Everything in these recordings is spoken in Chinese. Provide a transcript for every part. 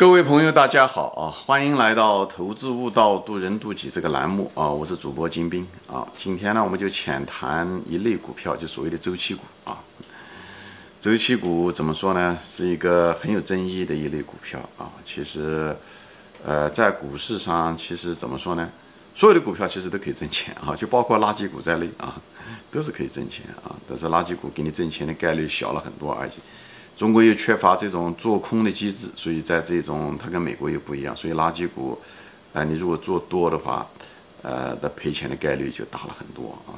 各位朋友，大家好啊！欢迎来到《投资悟道，渡人渡己》这个栏目啊！我是主播金兵啊！今天呢，我们就浅谈一类股票，就所谓的周期股啊。周期股怎么说呢？是一个很有争议的一类股票啊。其实，呃，在股市上，其实怎么说呢？所有的股票其实都可以挣钱啊，就包括垃圾股在内啊，都是可以挣钱啊。但是垃圾股给你挣钱的概率小了很多而已。中国又缺乏这种做空的机制，所以在这种它跟美国又不一样，所以垃圾股，啊，你如果做多的话，呃，的赔钱的概率就大了很多啊。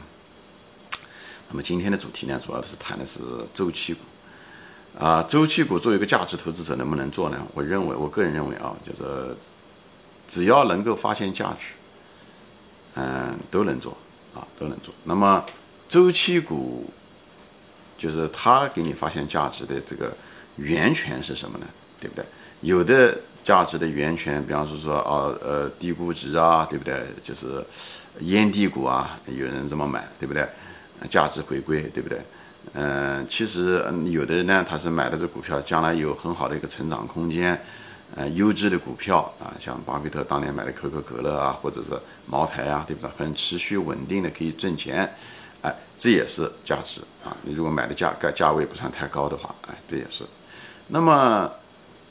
那么今天的主题呢，主要是谈的是周期股，啊，周期股作为一个价值投资者能不能做呢？我认为，我个人认为啊，就是只要能够发现价值，嗯，都能做啊，都能做。那么周期股。就是他给你发现价值的这个源泉是什么呢？对不对？有的价值的源泉，比方说说啊，呃，低估值啊，对不对？就是烟蒂股啊，有人这么买，对不对？价值回归，对不对？嗯，其实有的人呢，他是买的这股票，将来有很好的一个成长空间，呃，优质的股票啊，像巴菲特当年买的可口可乐啊，或者是茅台啊，对不对？很持续稳定的可以挣钱。哎，这也是价值啊！你如果买的价价价位不算太高的话，哎，这也是。那么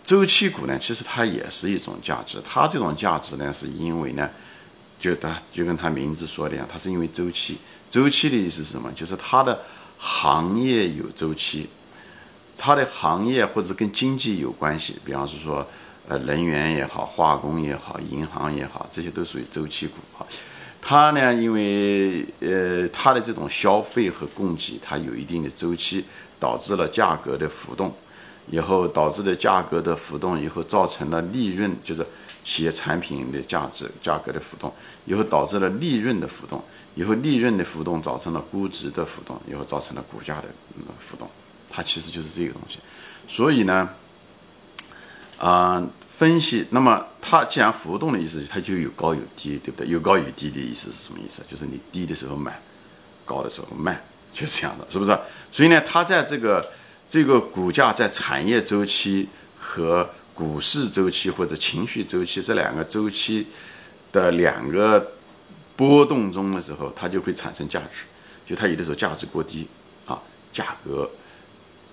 周期股呢？其实它也是一种价值。它这种价值呢，是因为呢，就它就跟它名字说的一样，它是因为周期。周期的意思是什么？就是它的行业有周期，它的行业或者跟经济有关系。比方说，呃，能源也好，化工也好，银行也好，这些都属于周期股啊。它呢，因为呃，它的这种消费和供给，它有一定的周期，导致了价格的浮动，以后导致的价格的浮动，以后造成了利润，就是企业产品的价值价格的浮动，以后导致了利润的浮动，以后利润的浮动造成了估值的浮动，以后造成了股价的浮动，它其实就是这个东西，所以呢，啊。分析，那么它既然浮动的意思，它就有高有低，对不对？有高有低的意思是什么意思？就是你低的时候买，高的时候卖，就是这样的，是不是？所以呢，它在这个这个股价在产业周期和股市周期或者情绪周期这两个周期的两个波动中的时候，它就会产生价值。就它有的时候价值过低啊，价格，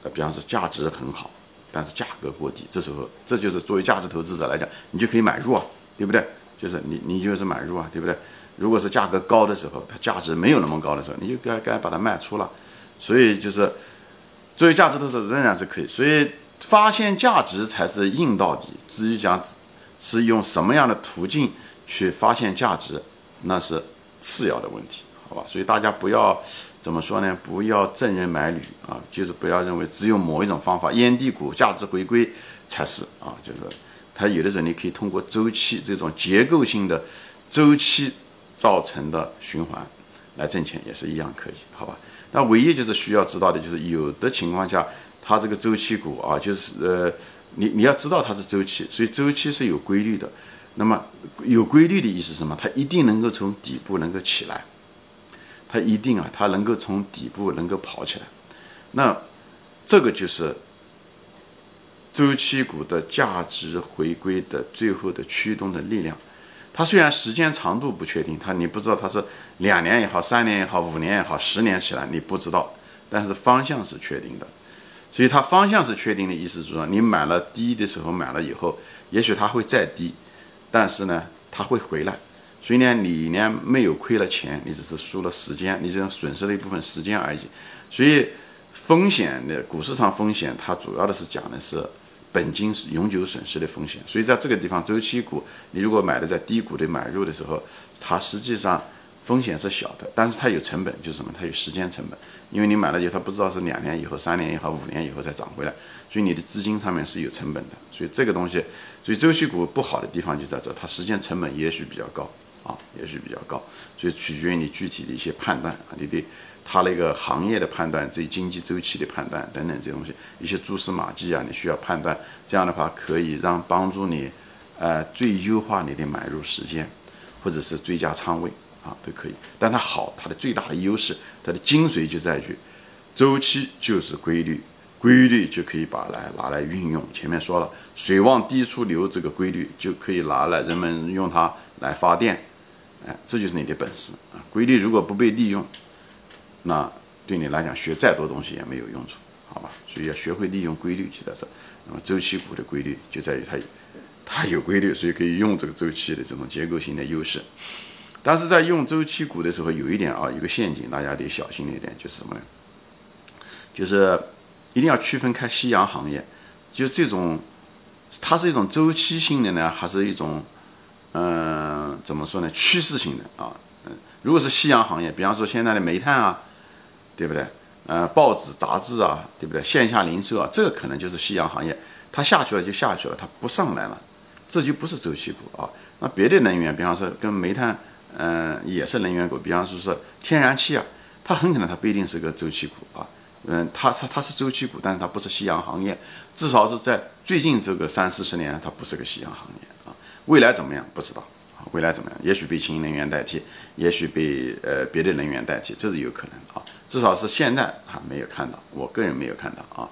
呃，比方说价值很好。但是价格过低，这时候这就是作为价值投资者来讲，你就可以买入啊，对不对？就是你你就是买入啊，对不对？如果是价格高的时候，它价值没有那么高的时候，你就该该把它卖出了。所以就是作为价值投资者仍然是可以。所以发现价值才是硬到底。至于讲是用什么样的途径去发现价值，那是次要的问题，好吧？所以大家不要。怎么说呢？不要赠人买履啊，就是不要认为只有某一种方法，烟蒂股价值回归才是啊，就是它有的时候你可以通过周期这种结构性的周期造成的循环来挣钱，也是一样可以，好吧？那唯一就是需要知道的就是有的情况下，它这个周期股啊，就是呃，你你要知道它是周期，所以周期是有规律的。那么有规律的意思是什么？它一定能够从底部能够起来。它一定啊，它能够从底部能够跑起来，那这个就是周期股的价值回归的最后的驱动的力量。它虽然时间长度不确定，它你不知道它是两年也好，三年也好，五年也好，十年起来你不知道，但是方向是确定的。所以它方向是确定的意思就是说，你买了低的时候买了以后，也许它会再低，但是呢，它会回来。所以呢，你呢没有亏了钱，你只是输了时间，你只是损失了一部分时间而已。所以风险的股市上风险，它主要的是讲的是本金永久损失的风险。所以在这个地方，周期股你如果买的在低谷的买入的时候，它实际上风险是小的，但是它有成本，就是什么？它有时间成本，因为你买了以后，它不知道是两年以后、三年以后、五年以后再涨回来，所以你的资金上面是有成本的。所以这个东西，所以周期股不好的地方就在这，它时间成本也许比较高。啊，也许比较高，所以取决于你具体的一些判断啊，你对它那个行业的判断，对经济周期的判断等等这些东西，一些蛛丝马迹啊，你需要判断。这样的话可以让帮助你，呃，最优化你的买入时间，或者是最佳仓位啊，都可以。但它好，它的最大的优势，它的精髓就在于，周期就是规律，规律就可以把来拿来运用。前面说了，水往低处流这个规律就可以拿来人们用它来发电，哎，这就是你的本事啊。规律如果不被利用，那对你来讲学再多东西也没有用处，好吧？所以要学会利用规律就在这。那么周期股的规律就在于它，它有规律，所以可以用这个周期的这种结构性的优势。但是在用周期股的时候，有一点啊，一个陷阱，大家得小心一点就是什么呢？就是一定要区分开夕阳行业，就这种，它是一种周期性的呢，还是一种，嗯，怎么说呢？趋势性的啊，嗯，如果是夕阳行业，比方说现在的煤炭啊，对不对？呃，报纸、杂志啊，对不对？线下零售啊，这个可能就是夕阳行业，它下去了就下去了，它不上来了，这就不是周期股啊。那别的能源，比方说跟煤炭。嗯，也是能源股，比方说说天然气啊，它很可能它不一定是个周期股啊，嗯，它它它是周期股，但是它不是夕阳行业，至少是在最近这个三四十年，它不是个夕阳行业。未来怎么样不知道，未来怎么样？也许被新能源代替，也许被呃别的能源代替，这是有可能啊。至少是现在还没有看到，我个人没有看到啊，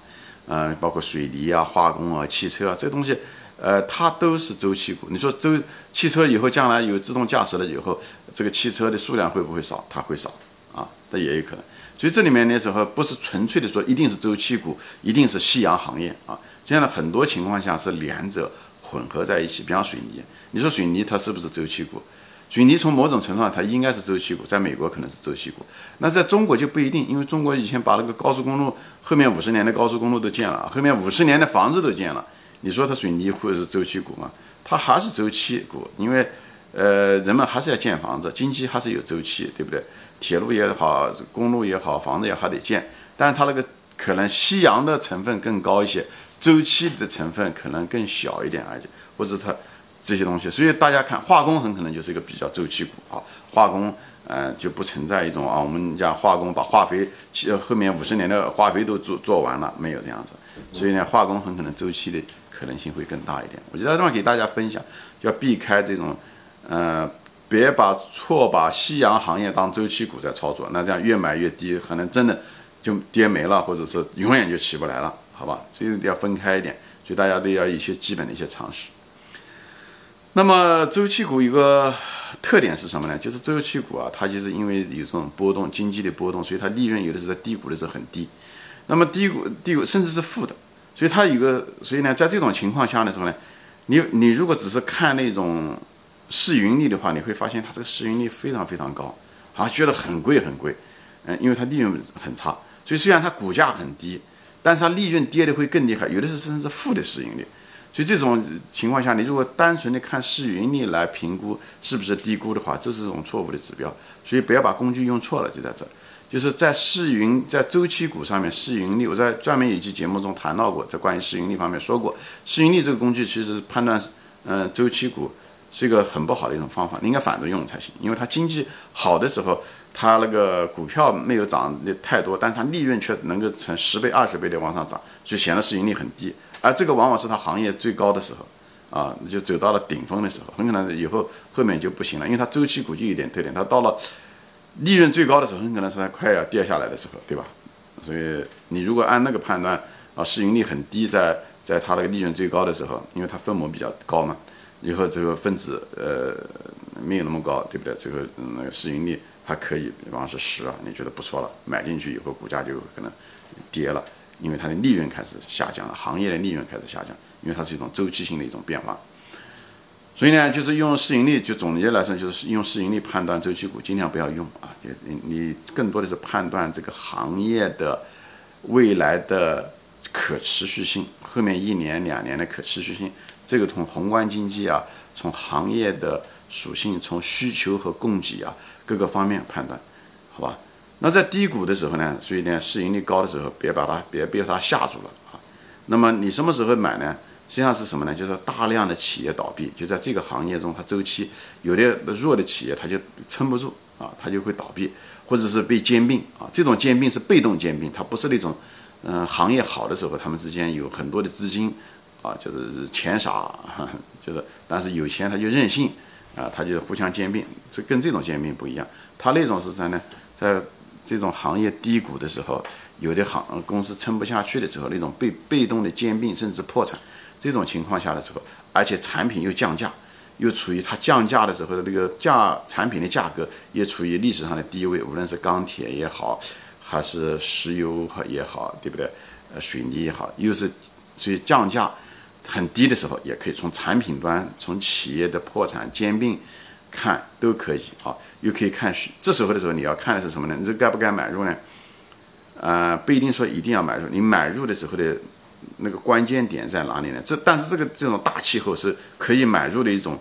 嗯，包括水泥啊、化工啊、汽车啊这东西。呃，它都是周期股。你说周汽车以后将来有自动驾驶了以后，这个汽车的数量会不会少？它会少啊，这也有可能。所以这里面的时候不是纯粹的说一定是周期股，一定是夕阳行业啊。这样的很多情况下是两者混合在一起。比方水泥，你说水泥它是不是周期股？水泥从某种程度上它应该是周期股，在美国可能是周期股，那在中国就不一定，因为中国以前把那个高速公路后面五十年的高速公路都建了，后面五十年的房子都建了。你说它水泥或者是周期股吗？它还是周期股，因为，呃，人们还是要建房子，经济还是有周期，对不对？铁路也好，公路也好，房子也还得建，但是它那个可能夕阳的成分更高一些，周期的成分可能更小一点而已，或者它这些东西，所以大家看化工很可能就是一个比较周期股啊，化工。嗯，就不存在一种啊，我们讲化工把化肥，后面五十年的化肥都做做完了，没有这样子，所以呢，化工很可能周期的可能性会更大一点。我觉得这样给大家分享，要避开这种，呃，别把错把夕阳行业当周期股在操作，那这样越买越低，可能真的就跌没了，或者是永远就起不来了，好吧？所以要分开一点，所以大家都要一些基本的一些常识。那么周期股一个特点是什么呢？就是周期股啊，它就是因为有这种波动，经济的波动，所以它利润有的时候在低谷的时候很低。那么低谷低谷甚至是负的，所以它有个，所以呢，在这种情况下的时候呢，你你如果只是看那种市盈率的话，你会发现它这个市盈率非常非常高，好像觉得很贵很贵，嗯，因为它利润很差，所以虽然它股价很低，但是它利润跌的会更厉害，有的是甚至是负的市盈率。所以这种情况下，你如果单纯的看市盈率来评估是不是低估的话，这是一种错误的指标。所以不要把工具用错了，就在这，就是在市盈在周期股上面，市盈率我在专门有一期节目中谈到过，在关于市盈率方面说过，市盈率这个工具其实判断嗯周期股是一个很不好的一种方法，你应该反着用才行，因为它经济好的时候，它那个股票没有涨的太多，但它利润却能够成十倍、二十倍的往上涨，就显得市盈率很低。而这个往往是它行业最高的时候，啊，就走到了顶峰的时候，很可能以后后面就不行了，因为它周期股就有点特点，它到了利润最高的时候，很可能是它快要跌下来的时候，对吧？所以你如果按那个判断，啊，市盈率很低，在在它那个利润最高的时候，因为它分母比较高嘛，以后这个分子呃没有那么高，对不对？这个那个市盈率还可以，比方说十啊，你觉得不错了，买进去以后股价就可能跌了。因为它的利润开始下降了，行业的利润开始下降，因为它是一种周期性的一种变化，所以呢，就是用市盈率，就总结来说，就是用市盈率判断周期股，尽量不要用啊，你你更多的是判断这个行业的未来的可持续性，后面一年两年的可持续性，这个从宏观经济啊，从行业的属性，从需求和供给啊各个方面判断，好吧？那在低谷的时候呢，所以呢，市盈率高的时候，别把它别被它吓住了啊。那么你什么时候买呢？实际上是什么呢？就是大量的企业倒闭，就在这个行业中，它周期有的弱的企业它就撑不住啊，它就会倒闭，或者是被兼并啊。这种兼并是被动兼并，它不是那种嗯行业好的时候，他们之间有很多的资金啊，就是钱傻，就是但是有钱他就任性啊，他就互相兼并，这跟这种兼并不一样。他那种是啥呢？在这种行业低谷的时候，有的行公司撑不下去的时候，那种被被动的兼并甚至破产这种情况下的时候，而且产品又降价，又处于它降价的时候的那个价产品的价格也处于历史上的低位，无论是钢铁也好，还是石油也好，对不对？呃，水泥也好，又是所以降价很低的时候，也可以从产品端从企业的破产兼并。看都可以啊，又可以看需，这时候的时候你要看的是什么呢？你这该不该买入呢？呃，不一定说一定要买入，你买入的时候的那个关键点在哪里呢？这但是这个这种大气候是可以买入的一种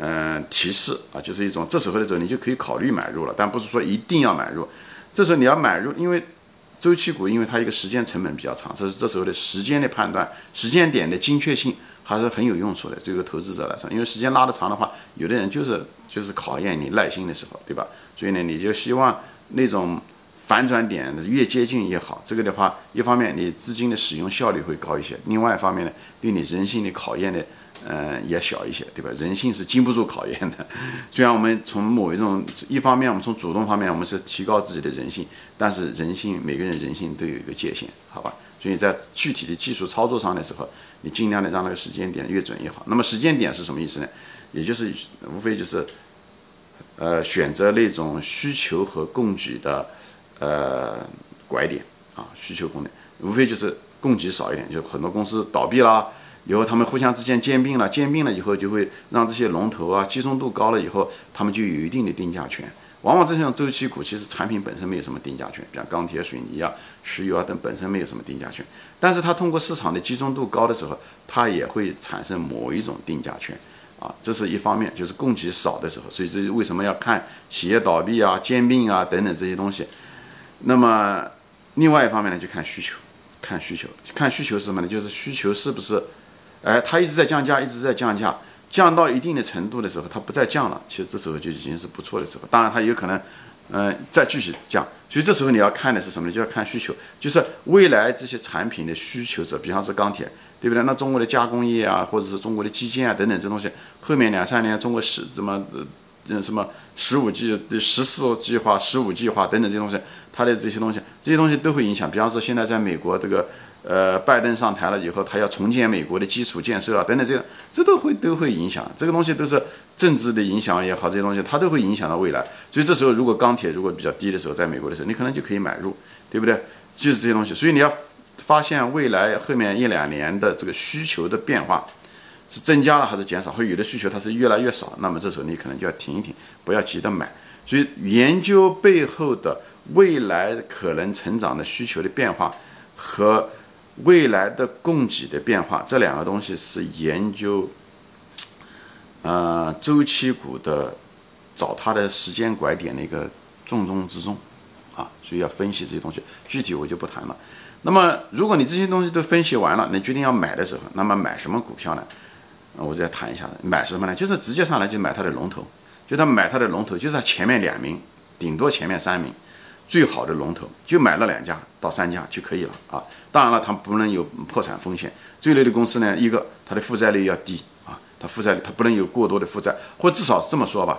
嗯提示啊，就是一种这时候的时候你就可以考虑买入了，但不是说一定要买入。这时候你要买入，因为周期股因为它一个时间成本比较长，这是这时候的时间的判断，时间点的精确性。还是很有用处的，这个投资者来说，因为时间拉得长的话，有的人就是就是考验你耐心的时候，对吧？所以呢，你就希望那种反转点越接近越好。这个的话，一方面你资金的使用效率会高一些，另外一方面呢，对你人性的考验呢，嗯，也小一些，对吧？人性是经不住考验的。虽然我们从某一种一方面，我们从主动方面，我们是提高自己的人性，但是人性每个人人性都有一个界限，好吧？所以在具体的技术操作上的时候，你尽量的让那个时间点越准越好。那么时间点是什么意思呢？也就是无非就是，呃，选择那种需求和供给的呃拐点啊，需求供点，无非就是供给少一点，就很多公司倒闭了，以后他们互相之间兼并了，兼并了以后就会让这些龙头啊集中度高了以后，他们就有一定的定价权。往往这种周期股，其实产品本身没有什么定价权，像钢铁、水泥啊、石油啊等本身没有什么定价权，但是它通过市场的集中度高的时候，它也会产生某一种定价权，啊，这是一方面，就是供给少的时候，所以这为什么要看企业倒闭啊、兼并啊等等这些东西。那么另外一方面呢，就看需求，看需求，看需求是什么呢？就是需求是不是，哎，它一直在降价，一直在降价。降到一定的程度的时候，它不再降了，其实这时候就已经是不错的时候。当然，它有可能，嗯，再继续降。所以这时候你要看的是什么呢？就要看需求，就是未来这些产品的需求者，比方是钢铁，对不对？那中国的加工业啊，或者是中国的基建啊等等这东西，后面两三年中国是怎么，嗯，什么十五计、十四计划、十五计划等等这些东西，它的这些东西，这些东西都会影响。比方说，现在在美国这个。呃，拜登上台了以后，他要重建美国的基础建设啊，等等，这个这都会都会影响，这个东西都是政治的影响也好，这些东西它都会影响到未来。所以这时候，如果钢铁如果比较低的时候，在美国的时候，你可能就可以买入，对不对？就是这些东西。所以你要发现未来后面一两年的这个需求的变化是增加了还是减少，或有的需求它是越来越少，那么这时候你可能就要停一停，不要急着买。所以研究背后的未来可能成长的需求的变化和。未来的供给的变化，这两个东西是研究，呃，周期股的找它的时间拐点的一个重中之重，啊，所以要分析这些东西，具体我就不谈了。那么，如果你这些东西都分析完了，你决定要买的时候，那么买什么股票呢？我再谈一下买什么呢？就是直接上来就买它的龙头，就他买它的龙头，就是它前面两名，顶多前面三名。最好的龙头就买了两家到三家就可以了啊！当然了，它不能有破产风险。这类的公司呢，一个它的负债率要低啊，它负债率它不能有过多的负债，或至少这么说吧，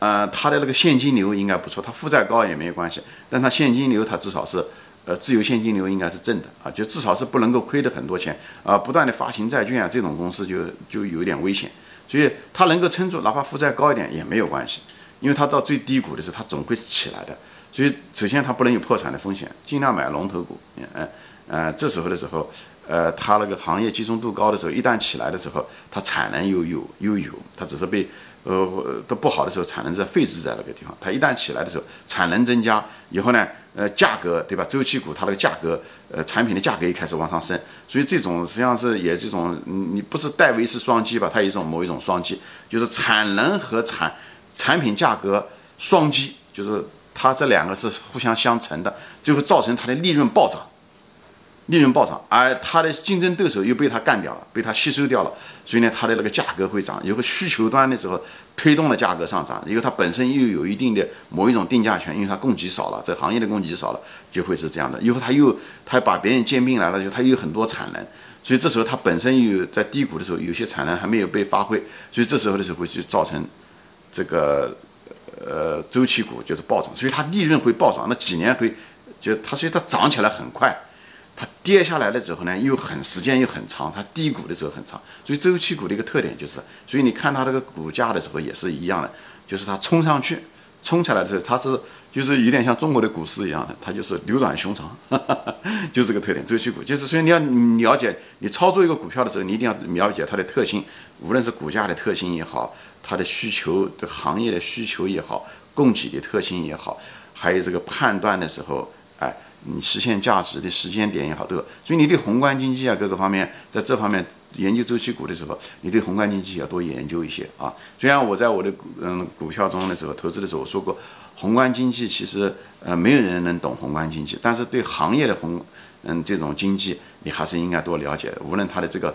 呃，它的那个现金流应该不错。它负债高也没有关系，但它现金流它至少是呃自由现金流应该是正的啊，就至少是不能够亏的很多钱啊，不断的发行债券啊，这种公司就就有点危险。所以它能够撑住，哪怕负债高一点也没有关系，因为它到最低谷的时候，它总会起来的。所以，首先它不能有破产的风险，尽量买龙头股。嗯，呃，这时候的时候，呃，它那个行业集中度高的时候，一旦起来的时候，它产能又有又有，它只是被呃都不好的时候，产能在废置在那个地方。它一旦起来的时候，产能增加以后呢，呃，价格对吧？周期股它那个价格，呃，产品的价格也开始往上升。所以这种实际上是也是一种，你不是戴维斯双击吧？它有一种某一种双击，就是产能和产产品价格双击，就是。它这两个是互相相乘的，最后造成它的利润暴涨，利润暴涨，而它的竞争对手又被它干掉了，被它吸收掉了，所以呢，它的那个价格会涨。有个需求端的时候推动了价格上涨，因为它本身又有一定的某一种定价权，因为它供给少了，这行业的供给少了，就会是这样的。以后它又它把别人兼并来了，就它有很多产能，所以这时候它本身又在低谷的时候，有些产能还没有被发挥，所以这时候的时候会去造成这个。呃周期股就是暴涨，所以它利润会暴涨，那几年会就它所以它涨起来很快，它跌下来了之后呢又很时间又很长，它低谷的时候很长，所以周期股的一个特点就是，所以你看它这个股价的时候也是一样的，就是它冲上去。冲起来的时候，它是就是有点像中国的股市一样的，它就是牛短熊长，就这个特点。周期股就是，所以你要了解，你操作一个股票的时候，你一定要了解它的特性，无论是股价的特性也好，它的需求的行业的需求也好，供给的特性也好，还有这个判断的时候，哎。你实现价值的时间点也好，都所以你对宏观经济啊各个方面，在这方面研究周期股的时候，你对宏观经济要多研究一些啊。虽然我在我的嗯股票中的时候投资的时候我说过，宏观经济其实呃没有人能懂宏观经济，但是对行业的宏嗯这种经济，你还是应该多了解。无论它的这个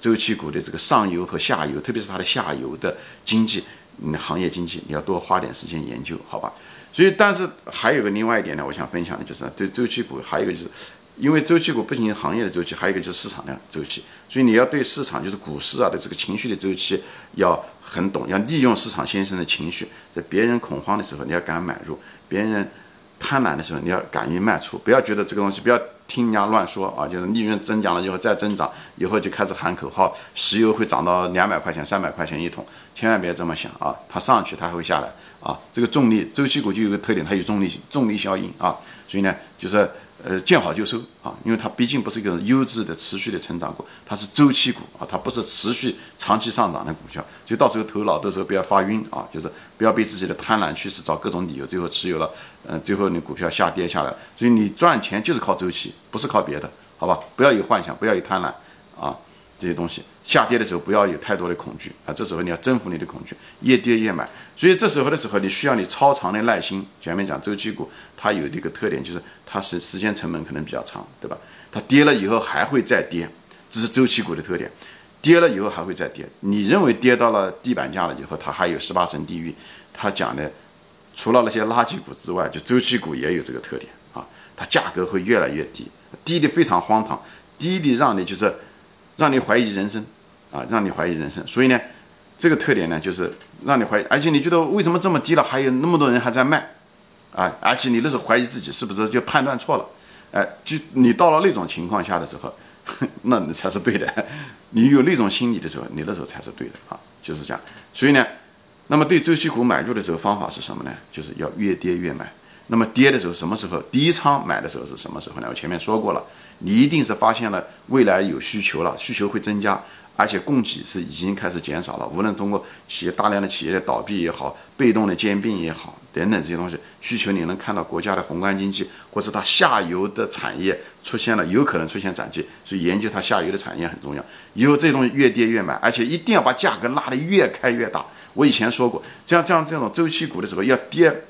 周期股的这个上游和下游，特别是它的下游的经济，嗯行业经济，你要多花点时间研究，好吧？所以，但是还有个另外一点呢，我想分享的就是对周期股，还有一个就是，因为周期股不仅行业的周期，还有一个就是市场的周期，所以你要对市场，就是股市啊的这个情绪的周期要很懂，要利用市场先生的情绪，在别人恐慌的时候，你要敢买入；别人贪婪的时候，你要敢于卖出，不要觉得这个东西不要。听人家乱说啊，就是利润增长了以后再增长，以后就开始喊口号，石油会涨到两百块钱、三百块钱一桶，千万别这么想啊！它上去它还会下来啊！这个重力周期股就有个特点，它有重力重力效应啊，所以呢，就是呃见好就收啊，因为它毕竟不是一个优质的持续的成长股，它是周期股啊，它不是持续长期上涨的股票，就到时候头脑到时候不要发晕啊，就是不要被自己的贪婪趋势找各种理由，最后持有了，嗯，最后你股票下跌下来，所以你赚钱就是靠周期。不是靠别的，好吧？不要有幻想，不要有贪婪啊！这些东西下跌的时候不要有太多的恐惧啊！这时候你要征服你的恐惧，越跌越买。所以这时候的时候，你需要你超长的耐心。前面讲周期股，它有这个特点，就是它是时间成本可能比较长，对吧？它跌了以后还会再跌，这是周期股的特点。跌了以后还会再跌。你认为跌到了地板价了以后，它还有十八层地狱？它讲的除了那些垃圾股之外，就周期股也有这个特点啊，它价格会越来越低。低的非常荒唐，低的让你就是让你怀疑人生啊，让你怀疑人生。所以呢，这个特点呢，就是让你怀疑，而且你觉得为什么这么低了，还有那么多人还在卖啊？而且你那时候怀疑自己是不是就判断错了？哎，就你到了那种情况下的时候，那你才是对的。你有那种心理的时候，你那时候才是对的啊，就是这样。所以呢，那么对周期股买入的时候方法是什么呢？就是要越跌越买。那么跌的时候，什么时候低仓买的时候是什么时候呢？我前面说过了，你一定是发现了未来有需求了，需求会增加，而且供给是已经开始减少了。无论通过企业大量的企业的倒闭也好，被动的兼并也好，等等这些东西，需求你能看到国家的宏观经济，或是它下游的产业出现了有可能出现转机，所以研究它下游的产业很重要。以后这东西越跌越买，而且一定要把价格拉得越开越大。我以前说过，像这样这种周期股的时候要跌。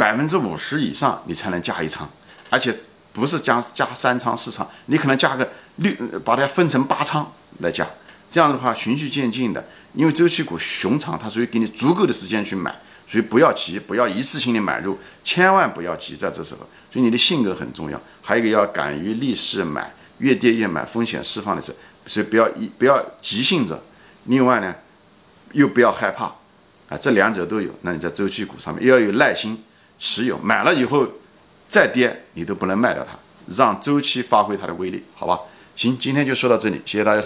百分之五十以上，你才能加一仓，而且不是加加三仓四仓，你可能加个六，把它分成八仓来加。这样的话，循序渐进的，因为周期股熊长，它所以给你足够的时间去买，所以不要急，不要一次性的买入，千万不要急在这时候。所以你的性格很重要，还有一个要敢于立势买，越跌越买，风险释放的时候，所以不要一不要急性子。另外呢，又不要害怕，啊，这两者都有，那你在周期股上面又要有耐心。持有买了以后再跌，你都不能卖掉它，让周期发挥它的威力，好吧？行，今天就说到这里，谢谢大家。